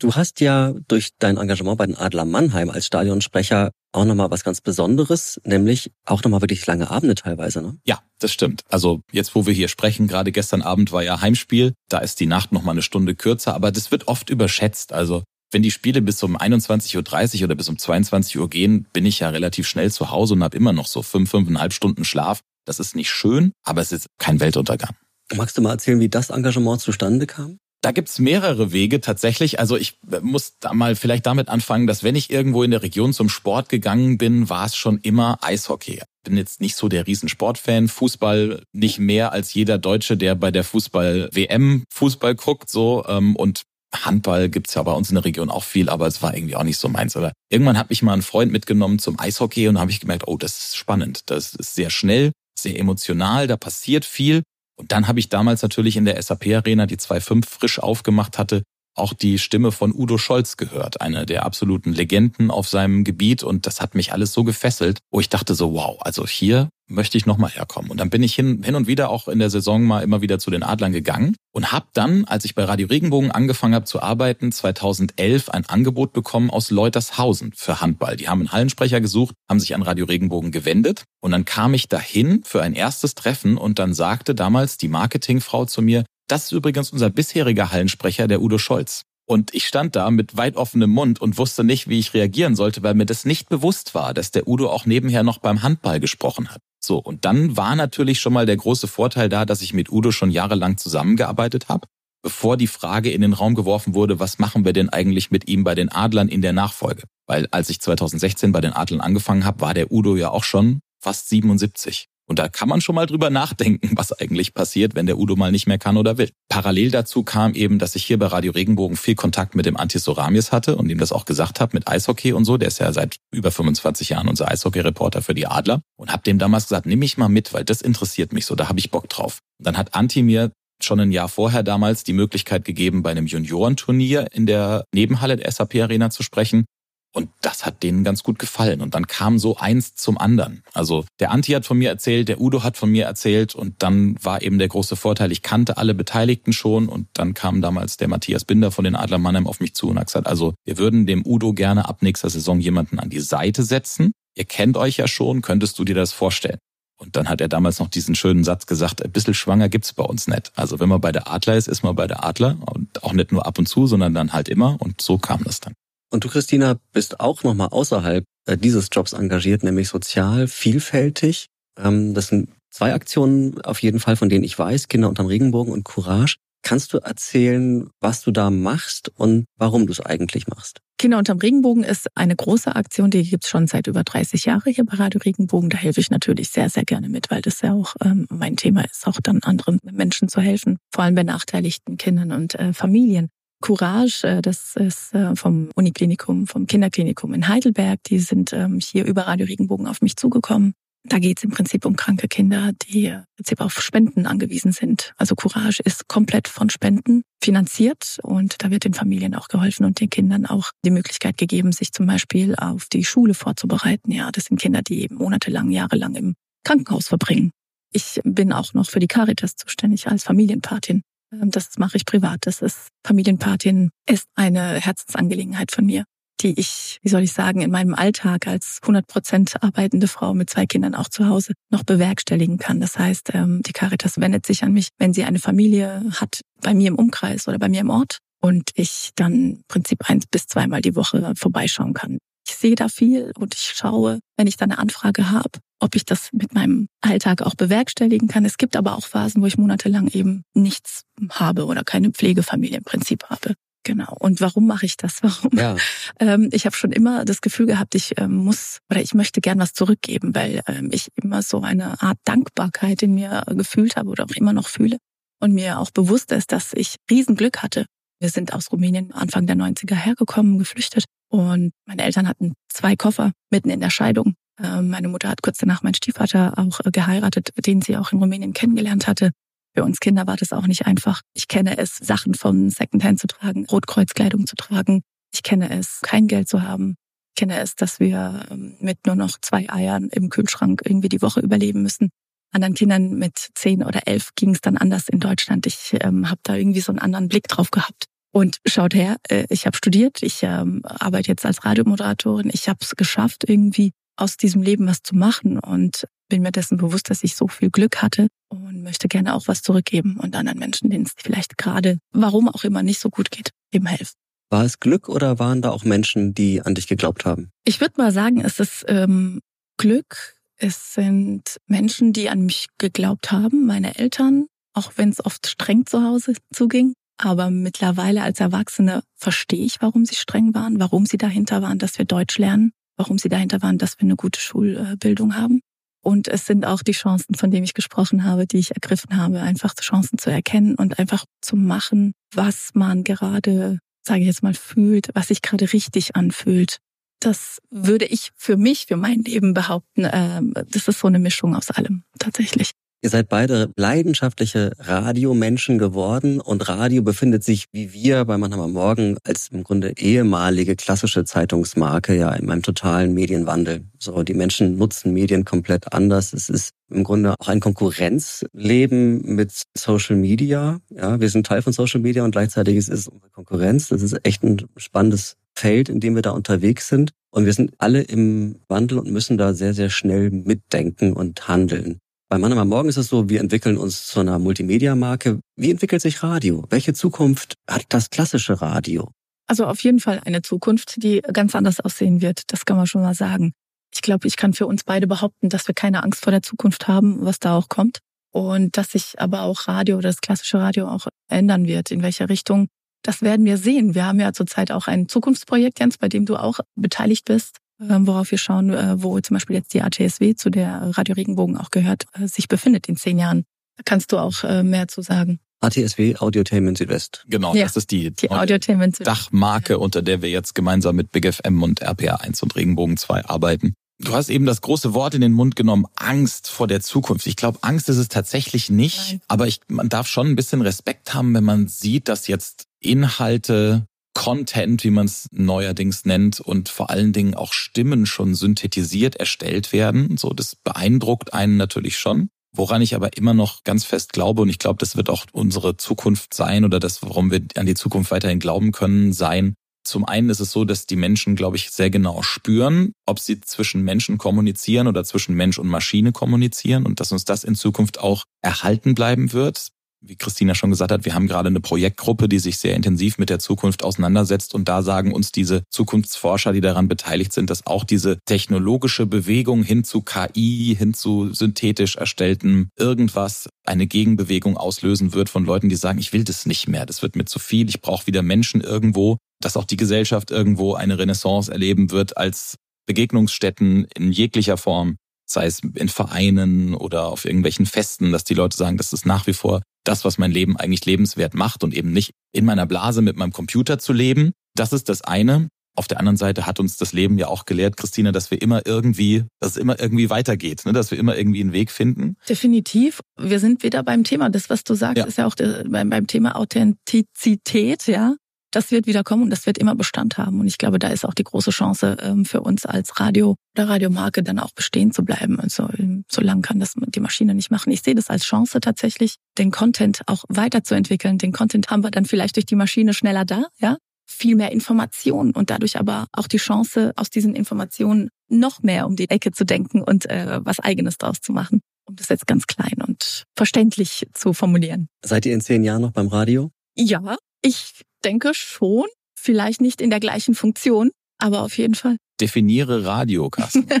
Du hast ja durch dein Engagement bei den Adler Mannheim als Stadionsprecher auch nochmal was ganz Besonderes, nämlich auch nochmal wirklich lange Abende teilweise, ne? Ja, das stimmt. Also jetzt, wo wir hier sprechen, gerade gestern Abend war ja Heimspiel, da ist die Nacht nochmal eine Stunde kürzer, aber das wird oft überschätzt. Also wenn die Spiele bis um 21.30 Uhr oder bis um 22 Uhr gehen, bin ich ja relativ schnell zu Hause und habe immer noch so fünf, fünfeinhalb Stunden Schlaf. Das ist nicht schön, aber es ist kein Weltuntergang. Magst du mal erzählen, wie das Engagement zustande kam? Da gibt's mehrere Wege tatsächlich. Also ich muss da mal vielleicht damit anfangen, dass wenn ich irgendwo in der Region zum Sport gegangen bin, war es schon immer Eishockey. Bin jetzt nicht so der Riesensportfan, Fußball nicht mehr als jeder Deutsche, der bei der Fußball-WM Fußball guckt, so ähm, und Handball gibt's ja bei uns in der Region auch viel, aber es war irgendwie auch nicht so meins. Oder irgendwann hat mich mal ein Freund mitgenommen zum Eishockey und habe ich gemerkt, oh, das ist spannend. Das ist sehr schnell, sehr emotional, da passiert viel. Und dann habe ich damals natürlich in der SAP-Arena, die 2.5 frisch aufgemacht hatte, auch die Stimme von Udo Scholz gehört, eine der absoluten Legenden auf seinem Gebiet. Und das hat mich alles so gefesselt, wo ich dachte so, wow, also hier möchte ich nochmal herkommen. Und dann bin ich hin, hin und wieder auch in der Saison mal immer wieder zu den Adlern gegangen und habe dann, als ich bei Radio Regenbogen angefangen habe zu arbeiten, 2011 ein Angebot bekommen aus Leutershausen für Handball. Die haben einen Hallensprecher gesucht, haben sich an Radio Regenbogen gewendet und dann kam ich dahin für ein erstes Treffen und dann sagte damals die Marketingfrau zu mir, das ist übrigens unser bisheriger Hallensprecher, der Udo Scholz. Und ich stand da mit weit offenem Mund und wusste nicht, wie ich reagieren sollte, weil mir das nicht bewusst war, dass der Udo auch nebenher noch beim Handball gesprochen hat. So, und dann war natürlich schon mal der große Vorteil da, dass ich mit Udo schon jahrelang zusammengearbeitet habe. bevor die Frage in den Raum geworfen wurde, was machen wir denn eigentlich mit ihm bei den Adlern in der Nachfolge? Weil als ich 2016 bei den Adlern angefangen habe, war der Udo ja auch schon fast 77. Und da kann man schon mal drüber nachdenken, was eigentlich passiert, wenn der Udo mal nicht mehr kann oder will. Parallel dazu kam eben, dass ich hier bei Radio Regenbogen viel Kontakt mit dem Antis Soramis hatte und ihm das auch gesagt habe mit Eishockey und so. Der ist ja seit über 25 Jahren unser Eishockey-Reporter für die Adler. Und habe dem damals gesagt, nimm mich mal mit, weil das interessiert mich so, da habe ich Bock drauf. Und dann hat Anti mir schon ein Jahr vorher damals die Möglichkeit gegeben, bei einem Juniorenturnier in der Nebenhalle der SAP Arena zu sprechen. Und das hat denen ganz gut gefallen. Und dann kam so eins zum anderen. Also der Anti hat von mir erzählt, der Udo hat von mir erzählt und dann war eben der große Vorteil, ich kannte alle Beteiligten schon und dann kam damals der Matthias Binder von den Adler Mannheim auf mich zu und hat gesagt, also wir würden dem Udo gerne ab nächster Saison jemanden an die Seite setzen. Ihr kennt euch ja schon, könntest du dir das vorstellen? Und dann hat er damals noch diesen schönen Satz gesagt, ein bisschen schwanger gibt's bei uns nicht. Also wenn man bei der Adler ist, ist man bei der Adler und auch nicht nur ab und zu, sondern dann halt immer und so kam das dann. Und du, Christina, bist auch nochmal außerhalb äh, dieses Jobs engagiert, nämlich sozial, vielfältig. Ähm, das sind zwei Aktionen auf jeden Fall, von denen ich weiß, Kinder unterm Regenbogen und Courage. Kannst du erzählen, was du da machst und warum du es eigentlich machst? Kinder unterm Regenbogen ist eine große Aktion, die gibt's schon seit über 30 Jahren hier bei Radio Regenbogen. Da helfe ich natürlich sehr, sehr gerne mit, weil das ja auch ähm, mein Thema ist, auch dann anderen Menschen zu helfen, vor allem benachteiligten Kindern und äh, Familien. Courage, äh, das ist äh, vom Uniklinikum, vom Kinderklinikum in Heidelberg. Die sind ähm, hier über Radio Regenbogen auf mich zugekommen. Da geht es im Prinzip um kranke Kinder, die im Prinzip auf Spenden angewiesen sind. Also Courage ist komplett von Spenden finanziert und da wird den Familien auch geholfen und den Kindern auch die Möglichkeit gegeben, sich zum Beispiel auf die Schule vorzubereiten. Ja, das sind Kinder, die eben monatelang, jahrelang im Krankenhaus verbringen. Ich bin auch noch für die Caritas zuständig als Familienpatin. Ähm, das mache ich privat. Das ist Familienpatin ist eine Herzensangelegenheit von mir, die ich, wie soll ich sagen, in meinem Alltag als 100 Prozent arbeitende Frau mit zwei Kindern auch zu Hause noch bewerkstelligen kann. Das heißt, ähm, die Caritas wendet sich an mich, wenn sie eine Familie hat, bei mir im Umkreis oder bei mir im Ort und ich dann im Prinzip eins bis zweimal die Woche vorbeischauen kann. Ich sehe da viel und ich schaue, wenn ich da eine Anfrage habe, ob ich das mit meinem Alltag auch bewerkstelligen kann. Es gibt aber auch Phasen, wo ich monatelang eben nichts habe oder keine Pflegefamilie im Prinzip habe. Genau. Und warum mache ich das? Warum? Ja. Ähm, ich habe schon immer das Gefühl gehabt, ich ähm, muss oder ich möchte gern was zurückgeben, weil ähm, ich immer so eine Art Dankbarkeit in mir gefühlt habe oder auch immer noch fühle und mir auch bewusst ist, dass ich Riesenglück hatte. Wir sind aus Rumänien Anfang der 90er hergekommen, geflüchtet und meine Eltern hatten zwei Koffer mitten in der Scheidung ähm, meine Mutter hat kurz danach meinen Stiefvater auch äh, geheiratet, den sie auch in Rumänien kennengelernt hatte. Für uns Kinder war das auch nicht einfach. Ich kenne es, Sachen von Secondhand zu tragen, Rotkreuzkleidung zu tragen. Ich kenne es, kein Geld zu haben. Ich kenne es, dass wir ähm, mit nur noch zwei Eiern im Kühlschrank irgendwie die Woche überleben müssen. Anderen Kindern mit zehn oder elf ging es dann anders in Deutschland. Ich ähm, habe da irgendwie so einen anderen Blick drauf gehabt. Und schaut her, äh, ich habe studiert, ich ähm, arbeite jetzt als Radiomoderatorin. Ich habe es geschafft, irgendwie aus diesem Leben was zu machen und bin mir dessen bewusst, dass ich so viel Glück hatte und möchte gerne auch was zurückgeben und anderen Menschen, denen es vielleicht gerade, warum auch immer, nicht so gut geht, eben helfen. War es Glück oder waren da auch Menschen, die an dich geglaubt haben? Ich würde mal sagen, es ist ähm, Glück. Es sind Menschen, die an mich geglaubt haben, meine Eltern, auch wenn es oft streng zu Hause zuging. Aber mittlerweile als Erwachsene verstehe ich, warum sie streng waren, warum sie dahinter waren, dass wir Deutsch lernen warum sie dahinter waren, dass wir eine gute Schulbildung haben. Und es sind auch die Chancen, von denen ich gesprochen habe, die ich ergriffen habe, einfach Chancen zu erkennen und einfach zu machen, was man gerade, sage ich jetzt mal, fühlt, was sich gerade richtig anfühlt. Das würde ich für mich, für mein Leben behaupten. Äh, das ist so eine Mischung aus allem tatsächlich. Ihr seid beide leidenschaftliche Radiomenschen geworden und Radio befindet sich wie wir bei Mannheimer Morgen als im Grunde ehemalige klassische Zeitungsmarke ja in einem totalen Medienwandel. So, die Menschen nutzen Medien komplett anders. Es ist im Grunde auch ein Konkurrenzleben mit Social Media. Ja, wir sind Teil von Social Media und gleichzeitig ist es unsere Konkurrenz. Das ist echt ein spannendes Feld, in dem wir da unterwegs sind. Und wir sind alle im Wandel und müssen da sehr, sehr schnell mitdenken und handeln. Bei Mannheimer Morgen ist es so, wir entwickeln uns zu einer Multimedia-Marke. Wie entwickelt sich Radio? Welche Zukunft hat das klassische Radio? Also auf jeden Fall eine Zukunft, die ganz anders aussehen wird. Das kann man schon mal sagen. Ich glaube, ich kann für uns beide behaupten, dass wir keine Angst vor der Zukunft haben, was da auch kommt. und dass sich aber auch Radio oder das klassische Radio auch ändern wird. In welche Richtung, das werden wir sehen. Wir haben ja zurzeit auch ein Zukunftsprojekt, Jens, bei dem du auch beteiligt bist, ähm, worauf wir schauen, äh, wo zum Beispiel jetzt die ATSW, zu der Radio Regenbogen auch gehört, äh, sich befindet in zehn Jahren. Da kannst du auch äh, mehr zu sagen. ATSW Audiotainment Südwest. Genau, Ja, das ist die, Die Audiotainment. Dachmarke, unter der wir jetzt gemeinsam mit Big FM und RPA1 und Regenbogen 2 arbeiten. Du hast eben das große Wort in den Mund genommen, Angst vor der Zukunft. Ich glaube, Angst ist es tatsächlich nicht, Nein. aber ich, man darf schon ein bisschen Respekt haben, wenn man sieht, dass jetzt Inhalte, Content, wie man es neuerdings nennt, und vor allen Dingen auch Stimmen schon synthetisiert erstellt werden. So, das beeindruckt einen natürlich schon. Woran ich aber immer noch ganz fest glaube, und ich glaube, das wird auch unsere Zukunft sein oder das, warum wir an die Zukunft weiterhin glauben können, sein. Zum einen ist es so, dass die Menschen, glaube ich, sehr genau spüren, ob sie zwischen Menschen kommunizieren oder zwischen Mensch und Maschine kommunizieren und dass uns das in Zukunft auch erhalten bleiben wird. Wie Christina schon gesagt hat, wir haben gerade eine Projektgruppe, die sich sehr intensiv mit der Zukunft auseinandersetzt und da sagen uns diese Zukunftsforscher, die daran beteiligt sind, dass auch diese technologische Bewegung hin zu KI, hin zu synthetisch erstellten irgendwas eine Gegenbewegung auslösen wird von Leuten, die sagen, ich will das nicht mehr, das wird mir zu viel, ich brauche wieder Menschen irgendwo, dass auch die Gesellschaft irgendwo eine Renaissance erleben wird als Begegnungsstätten in jeglicher Form, sei es in Vereinen oder auf irgendwelchen Festen, dass die Leute sagen, das ist nach wie vor das, was mein Leben eigentlich lebenswert macht und eben nicht in meiner Blase mit meinem Computer zu leben. Das ist das eine. Auf der anderen Seite hat uns das Leben ja auch gelehrt, Christina, dass wir immer irgendwie, dass es immer irgendwie weitergeht, ne? dass wir immer irgendwie einen Weg finden. Definitiv. Wir sind wieder beim Thema. Das, was du sagst, Ja. ist ja auch der, beim, beim Thema Authentizität, ja. Das wird wieder kommen und das wird immer Bestand haben. Und ich glaube, da ist auch die große Chance ähm, für uns als Radio oder Radiomarke dann auch bestehen zu bleiben. Also ähm, so lange kann das die Maschine nicht machen. Ich sehe das als Chance tatsächlich, den Content auch weiterzuentwickeln. Den Content haben wir dann vielleicht durch die Maschine schneller da, ja. Viel mehr Informationen und dadurch aber auch die Chance, aus diesen Informationen noch mehr um die Ecke zu denken und äh, was Eigenes draus zu machen um das jetzt ganz klein und verständlich zu formulieren. Seid ihr in zehn Jahren noch beim Radio? Ja, ich denke schon. Vielleicht nicht in der gleichen Funktion, aber auf jeden Fall. Definiere Radio, Carsten.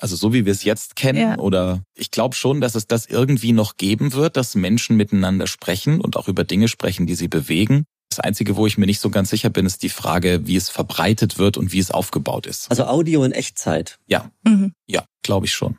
Also so wie wir es jetzt kennen Ja. oder ich glaube schon, dass es das irgendwie noch geben wird, dass Menschen miteinander sprechen und auch über Dinge sprechen, die sie bewegen. Das Einzige, wo ich mir nicht so ganz sicher bin, ist die Frage, wie es verbreitet wird und wie es aufgebaut ist. Also Audio in Echtzeit. Ja, Mhm. ja, glaube ich schon.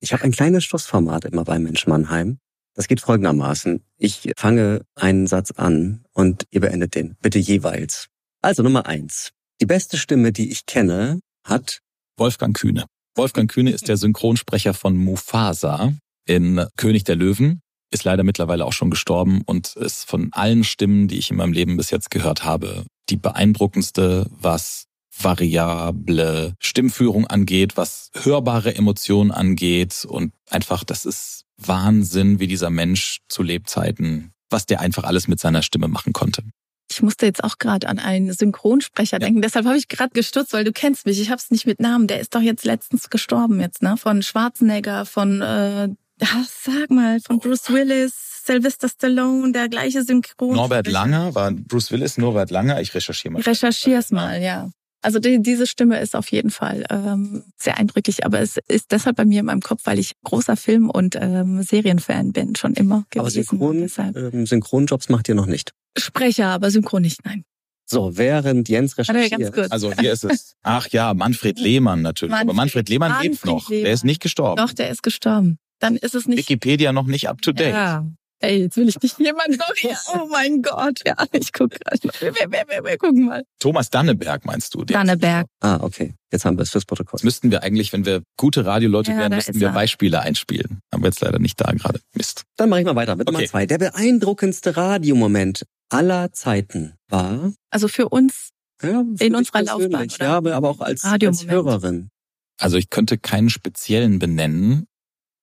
Ich habe ein kleines Schlussformat immer bei Mensch Mannheim. Das geht folgendermaßen. Ich fange einen Satz an und ihr beendet den. Bitte jeweils. Also Nummer eins. Die beste Stimme, die ich kenne, hat Wolfgang Kühne. Wolfgang Kühne ist der Synchronsprecher von Mufasa in König der Löwen, ist leider mittlerweile auch schon gestorben und ist von allen Stimmen, die ich in meinem Leben bis jetzt gehört habe, die beeindruckendste, was variable Stimmführung angeht, was hörbare Emotionen angeht und einfach, das ist Wahnsinn, wie dieser Mensch zu Lebzeiten, was der einfach alles mit seiner Stimme machen konnte. Ich musste jetzt auch gerade an einen Synchronsprecher denken. Deshalb habe ich gerade gestutzt, weil du kennst mich. Ich habe es nicht mit Namen. Der ist doch jetzt letztens gestorben jetzt, ne? Von Schwarzenegger, von äh, ah, sag mal, von Bruce Willis, Sylvester Stallone, der gleiche Synchron. Norbert Langer war Bruce Willis, Norbert Langer, ich recherchiere mal. Recherchier's mal, ja. Also die, diese Stimme ist auf jeden Fall ähm, sehr eindrücklich, aber es ist deshalb bei mir in meinem Kopf, weil ich großer Film- und ähm, Serienfan bin, schon immer aber gewesen. Synchron, Deshalb. ähm, Synchronjobs macht ihr noch nicht. Sprecher, aber synchron nicht, nein. So, während Jens recherchiert. Also hier ist es. Ach ja, Manfred Lehmann natürlich. Aber Manfred Manfred- Lehmann lebt Manfred noch. Der Lehmann. ist nicht gestorben. Doch, der ist gestorben. Dann ist es nicht. Wikipedia noch nicht up to date. Ja. Ey, jetzt will ich nicht jemanden noch hier. Oh mein Gott. Ja, ich guck gerade. Wir, wir, wir, wir gucken mal. Thomas Danneberg meinst du? Der Danneberg. Ah, okay. Jetzt haben wir es fürs Protokoll. Jetzt müssten wir eigentlich, wenn wir gute Radioleute Ja, wären, müssten wir er. Beispiele einspielen. Haben wir jetzt leider nicht da gerade. Mist. Dann mache ich mal weiter mit Nummer Okay. zwei. Der beeindruckendste Radiomoment aller Zeiten war Also für uns, ja, für In dich unserer Laufbahn, oder? Ja, aber auch als, als. Hörerin. Also ich könnte keinen speziellen benennen,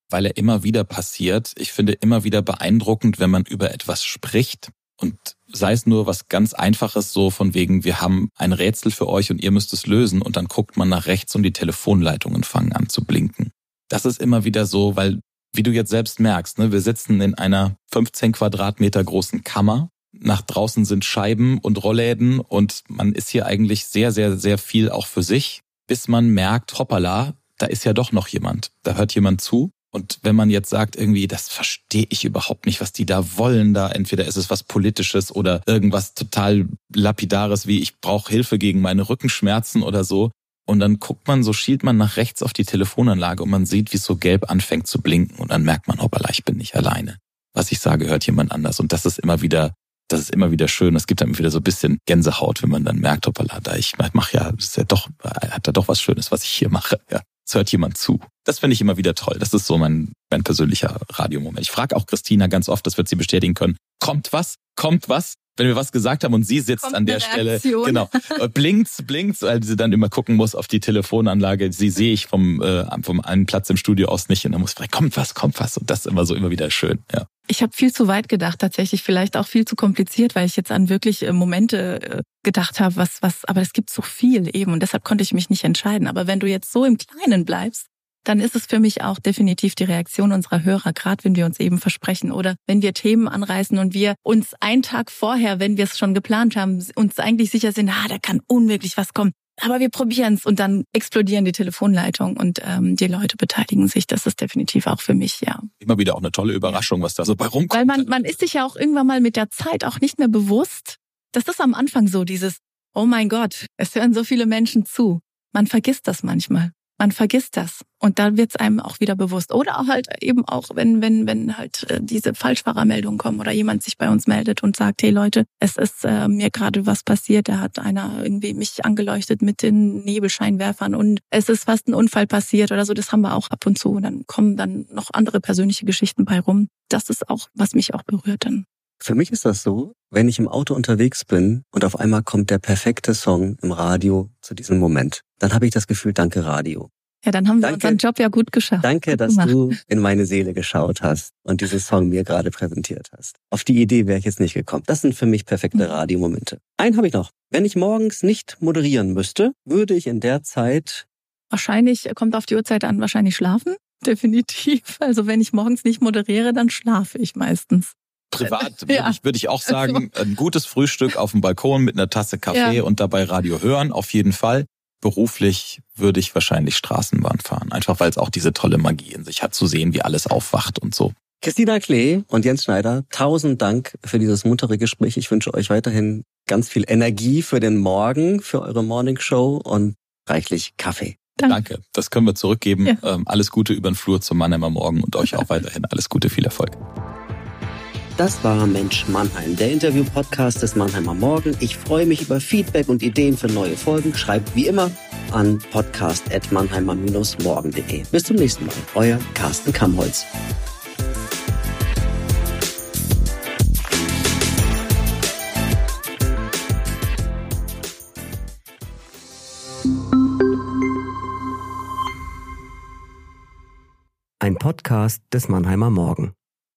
weil er immer wieder passiert. Ich finde immer wieder beeindruckend, wenn man über etwas spricht und sei es nur was ganz Einfaches, so von wegen, wir haben ein Rätsel für euch und ihr müsst es lösen und dann guckt man nach rechts und die Telefonleitungen fangen an zu blinken. Das ist immer wieder so, weil, wie du jetzt selbst merkst, ne, wir sitzen in einer 15 Quadratmeter großen Kammer. Nach draußen sind Scheiben und Rollläden und man ist hier eigentlich sehr, sehr, sehr viel auch für sich, bis man merkt, hoppala, da ist ja doch noch jemand. Da hört jemand zu Und wenn man jetzt sagt, irgendwie, das verstehe ich überhaupt nicht, was die da wollen, da entweder ist es was Politisches oder irgendwas total Lapidares, wie ich brauche Hilfe gegen meine Rückenschmerzen oder so. Und dann guckt man, so schielt man nach rechts auf die Telefonanlage und man sieht, wie es so gelb anfängt zu blinken. Und dann merkt man, hoppala, ich bin nicht alleine. Was ich sage, hört jemand anders. Und das ist immer wieder, das ist immer wieder schön. Es gibt dann wieder so ein bisschen Gänsehaut, wenn man dann merkt, hoppala, da ich mache ja, ist ja doch, hat da doch was Schönes, was ich hier mache. Ja es hört jemand zu. Das finde ich immer wieder toll. Das ist so mein, mein persönlicher Radiomoment. Ich frage auch Christina ganz oft, das wird sie bestätigen können. Kommt was? Kommt was? Wenn wir was gesagt haben und sie sitzt Kommt an der Stelle, genau, blinkt, blinkt, weil sie dann immer gucken muss auf die Telefonanlage. Sie sehe ich vom, äh, vom einen Platz im Studio aus nicht und dann muss ich kommt was, kommt was. Und das ist immer so immer wieder schön, ja. Ich habe viel zu weit gedacht, tatsächlich vielleicht auch viel zu kompliziert, weil ich jetzt an wirklich äh, Momente äh, gedacht habe, was, was, aber es gibt so viel eben und deshalb konnte ich mich nicht entscheiden. Aber wenn du jetzt so im Kleinen bleibst, dann ist es für mich auch definitiv die Reaktion unserer Hörer, gerade wenn wir uns eben versprechen oder wenn wir Themen anreißen und wir uns einen Tag vorher, wenn wir es schon geplant haben, uns eigentlich sicher sind, ah, da kann unmöglich was kommen aber wir probieren es und dann explodieren die Telefonleitungen und ähm, die Leute beteiligen sich. Das ist definitiv auch für mich, ja. Immer wieder auch eine tolle Überraschung, was da so bei rumkommt. Weil man, man ist sich ja auch irgendwann mal mit der Zeit auch nicht mehr bewusst. Das ist am Anfang so, dieses, oh mein Gott, es hören so viele Menschen zu. Man vergisst das manchmal man vergisst das und dann wird es einem auch wieder bewusst. Oder auch halt eben auch, wenn wenn wenn halt äh, diese Falschfahrermeldungen kommen oder jemand sich bei uns meldet und sagt, hey Leute, es ist äh, mir gerade was passiert, da hat einer irgendwie mich angeleuchtet mit den Nebelscheinwerfern und es ist fast ein Unfall passiert oder so. Das haben wir auch ab und zu. Und dann kommen dann noch andere persönliche Geschichten bei rum. Das ist auch, was mich auch berührt dann. Für mich ist das so, wenn ich im Auto unterwegs bin und auf einmal kommt der perfekte Song im Radio zu diesem Moment, dann habe ich das Gefühl, danke Radio. Ja, dann haben wir danke, unseren Job ja gut geschafft. Danke, gut dass gemacht. du in meine Seele geschaut hast und diesen Song mir gerade präsentiert hast. Auf die Idee wäre ich jetzt nicht gekommen. Das sind für mich perfekte mhm. Radiomomente. Einen habe ich noch. Wenn ich morgens nicht moderieren müsste, würde ich in der Zeit Wahrscheinlich kommt auf die Uhrzeit an, wahrscheinlich schlafen. Definitiv. Also wenn ich morgens nicht moderiere, dann schlafe ich meistens privat würde, ja. ich, würde ich auch sagen, ein gutes Frühstück auf dem Balkon mit einer Tasse Kaffee ja. und dabei Radio hören, auf jeden Fall. Beruflich würde ich wahrscheinlich Straßenbahn fahren, einfach weil es auch diese tolle Magie in sich hat, zu sehen, wie alles aufwacht und so. Christina Klee und Jens Schneider, tausend Dank für dieses muntere Gespräch. Ich wünsche euch weiterhin ganz viel Energie für den Morgen, für eure Morning Show und reichlich Kaffee. Danke. Danke. Das können wir zurückgeben. Ja. Ähm, alles Gute über den Flur zum Mannheimer Morgen und euch auch weiterhin alles Gute, viel Erfolg. Das war Mensch Mannheim, der Interview-Podcast des Mannheimer Morgen. Ich freue mich über Feedback und Ideen für neue Folgen. Schreibt wie immer an podcast.mannheimer-morgen.de. Bis zum nächsten Mal. Euer Carsten Kamholz. Ein Podcast des Mannheimer Morgen.